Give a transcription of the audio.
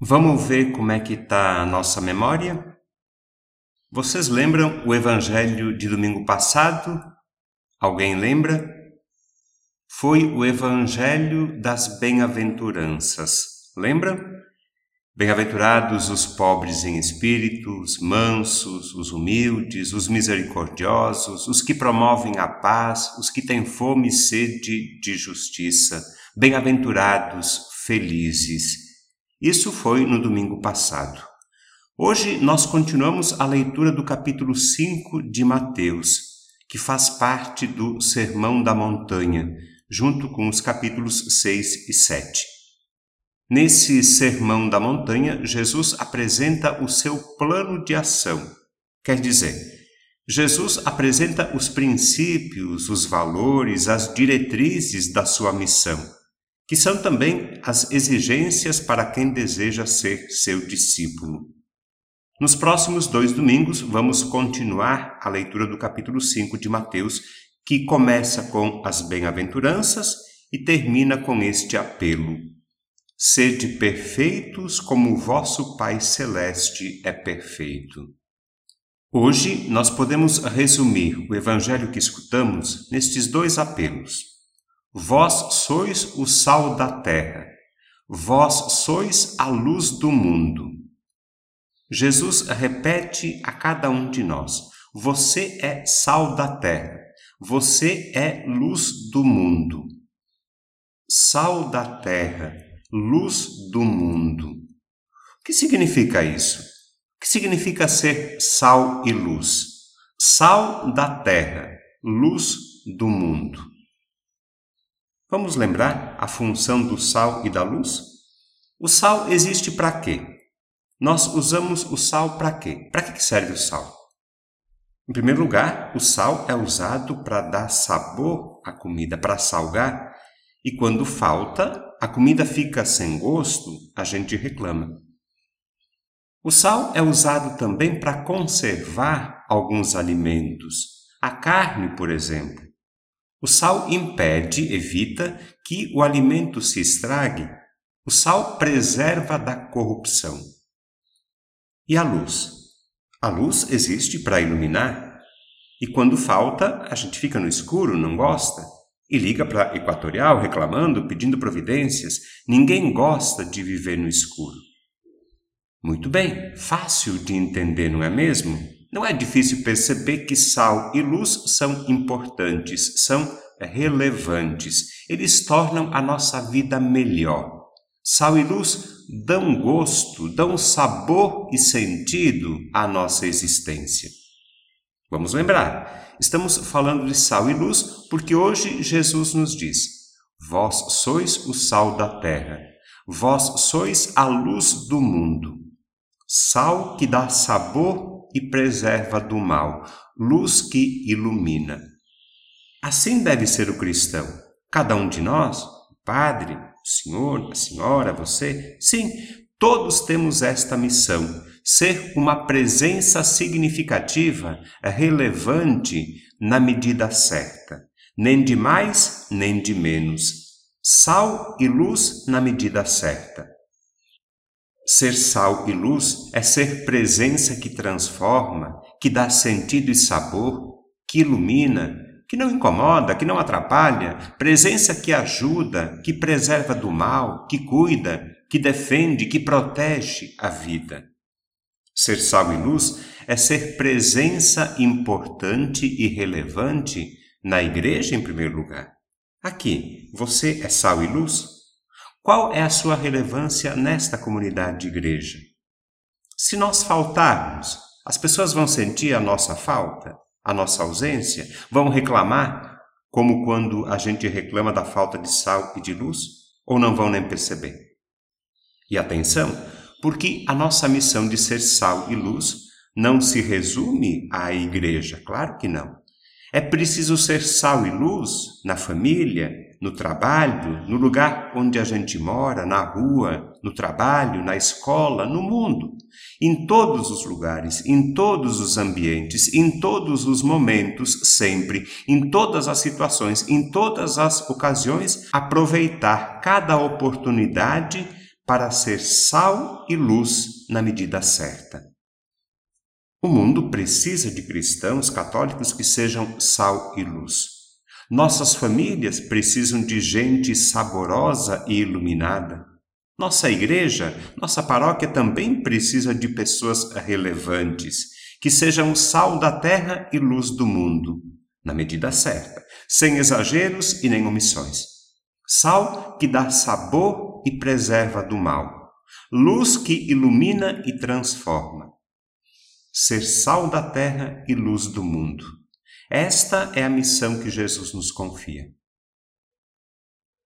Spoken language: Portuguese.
Vamos ver como é que está a nossa memória? Vocês lembram o evangelho de domingo passado? Alguém lembra? Foi o evangelho das bem-aventuranças. Lembra? Bem-aventurados os pobres em espírito, os mansos, os humildes, os misericordiosos, os que promovem a paz, os que têm fome e sede de justiça. Bem-aventurados, felizes. Isso foi no domingo passado. Hoje nós continuamos a leitura do capítulo 5 de Mateus, que faz parte do Sermão da Montanha, junto com os capítulos 6 e 7. Nesse Sermão da Montanha, Jesus apresenta o seu plano de ação. Quer dizer, Jesus apresenta os princípios, os valores, as diretrizes da sua missão que são também as exigências para quem deseja ser seu discípulo. Nos próximos dois domingos, vamos continuar a leitura do capítulo 5 de Mateus, que começa com as bem-aventuranças e termina com este apelo: Sede perfeitos como o vosso Pai Celeste é perfeito. Hoje nós podemos resumir o evangelho que escutamos nestes dois apelos. Vós sois o sal da terra, vós sois a luz do mundo. Jesus repete a cada um de nós: Você é sal da terra, você é luz do mundo. Sal da terra, luz do mundo. O que significa isso? O que significa ser sal e luz? Sal da terra, luz do mundo. Vamos lembrar a função do sal e da luz? O sal existe para quê? Nós usamos o sal para quê? Para que serve o sal? Em primeiro lugar, o sal é usado para dar sabor à comida, para salgar, e quando falta, a comida fica sem gosto, a gente reclama. O sal é usado também para conservar alguns alimentos. A carne, por exemplo. O sal impede, evita que o alimento se estrague. O sal preserva da corrupção. E a luz? A luz existe para iluminar. E quando falta, a gente fica no escuro, não gosta. E liga para Equatorial reclamando, pedindo providências. Ninguém gosta de viver no escuro. Muito bem, fácil de entender, não é mesmo? Não é difícil perceber que sal e luz são importantes, são relevantes. Eles tornam a nossa vida melhor. Sal e luz dão gosto, dão sabor e sentido à nossa existência. Vamos lembrar, estamos falando de sal e luz porque hoje Jesus nos diz: Vós sois o sal da terra, vós sois a luz do mundo. Sal que dá sabor e preserva do mal, luz que ilumina. Assim deve ser o cristão. Cada um de nós, o padre, o senhor, a senhora, você, sim, todos temos esta missão: ser uma presença significativa, relevante na medida certa, nem de mais nem de menos. Sal e luz na medida certa. Ser sal e luz é ser presença que transforma, que dá sentido e sabor, que ilumina, que não incomoda, que não atrapalha, presença que ajuda, que preserva do mal, que cuida, que defende, que protege a vida. Ser sal e luz é ser presença importante e relevante na igreja em primeiro lugar. Aqui, você é sal e luz? Qual é a sua relevância nesta comunidade de igreja? Se nós faltarmos, as pessoas vão sentir a nossa falta, a nossa ausência, vão reclamar, como quando a gente reclama da falta de sal e de luz, ou não vão nem perceber? E atenção, porque a nossa missão de ser sal e luz não se resume à igreja, claro que não. É preciso ser sal e luz na família, no trabalho, no lugar onde a gente mora, na rua, no trabalho, na escola, no mundo. Em todos os lugares, em todos os ambientes, em todos os momentos, sempre, em todas as situações, em todas as ocasiões, aproveitar cada oportunidade para ser sal e luz na medida certa. O mundo precisa de cristãos católicos que sejam sal e luz. Nossas famílias precisam de gente saborosa e iluminada. Nossa igreja, nossa paróquia também precisa de pessoas relevantes, que sejam sal da terra e luz do mundo, na medida certa, sem exageros e nem omissões. Sal que dá sabor e preserva do mal, luz que ilumina e transforma. Ser sal da terra e luz do mundo. Esta é a missão que Jesus nos confia.